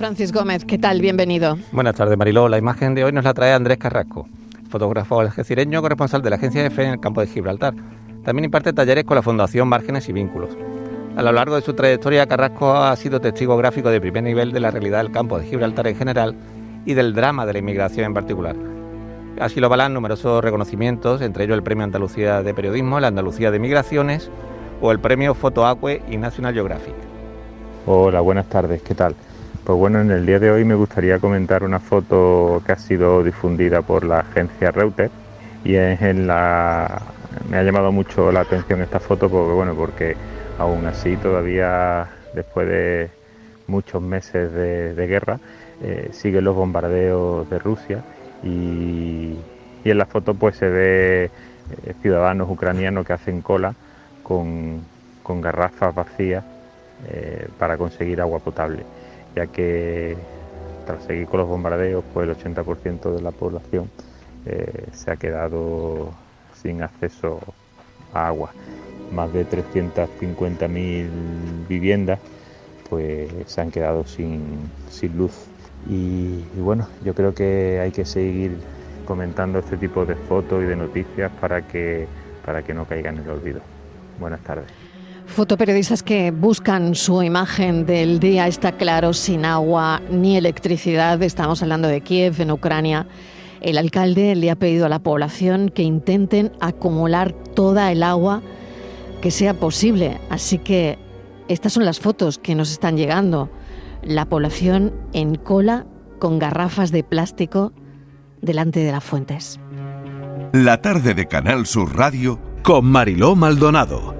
Francis Gómez, ¿qué tal? Bienvenido. Buenas tardes, Mariló. La imagen de hoy nos la trae Andrés Carrasco, fotógrafo algecireño, corresponsal de la agencia EFE en el campo de Gibraltar. También imparte talleres con la Fundación Márgenes y Vínculos. A lo largo de su trayectoria, Carrasco ha sido testigo gráfico de primer nivel de la realidad del campo de Gibraltar en general y del drama de la inmigración en particular. Así lo avalan numerosos reconocimientos, entre ellos el Premio Andalucía de Periodismo, la Andalucía de Migraciones o el Premio Fotoacue y National Geographic. Hola, buenas tardes, ¿qué tal? Pues bueno, en el día de hoy me gustaría comentar una foto que ha sido difundida por la agencia Reuters y es en la me ha llamado mucho la atención esta foto porque bueno, porque aún así todavía después de muchos meses de, guerra eh, siguen los bombardeos de Rusia y, en la foto pues se ve eh, ciudadanos ucranianos que hacen cola con, garrafas vacías eh, para conseguir agua potable ya que tras seguir con los bombardeos, pues el 80% de la población eh, se ha quedado sin acceso a agua. Más de 350.000 viviendas pues se han quedado sin, luz. Y, bueno, yo creo que hay que seguir comentando este tipo de fotos y de noticias para que, para que no caigan en el olvido. Buenas tardes. Fotoperiodistas que buscan su imagen del día, está claro, sin agua ni electricidad. Estamos hablando de Kiev, en Ucrania. El alcalde le ha pedido a la población que intenten acumular toda el agua que sea posible. Así que estas son las fotos que nos están llegando. La población en cola con garrafas de plástico delante de las fuentes. La tarde de Canal Sur Radio con Mariló Maldonado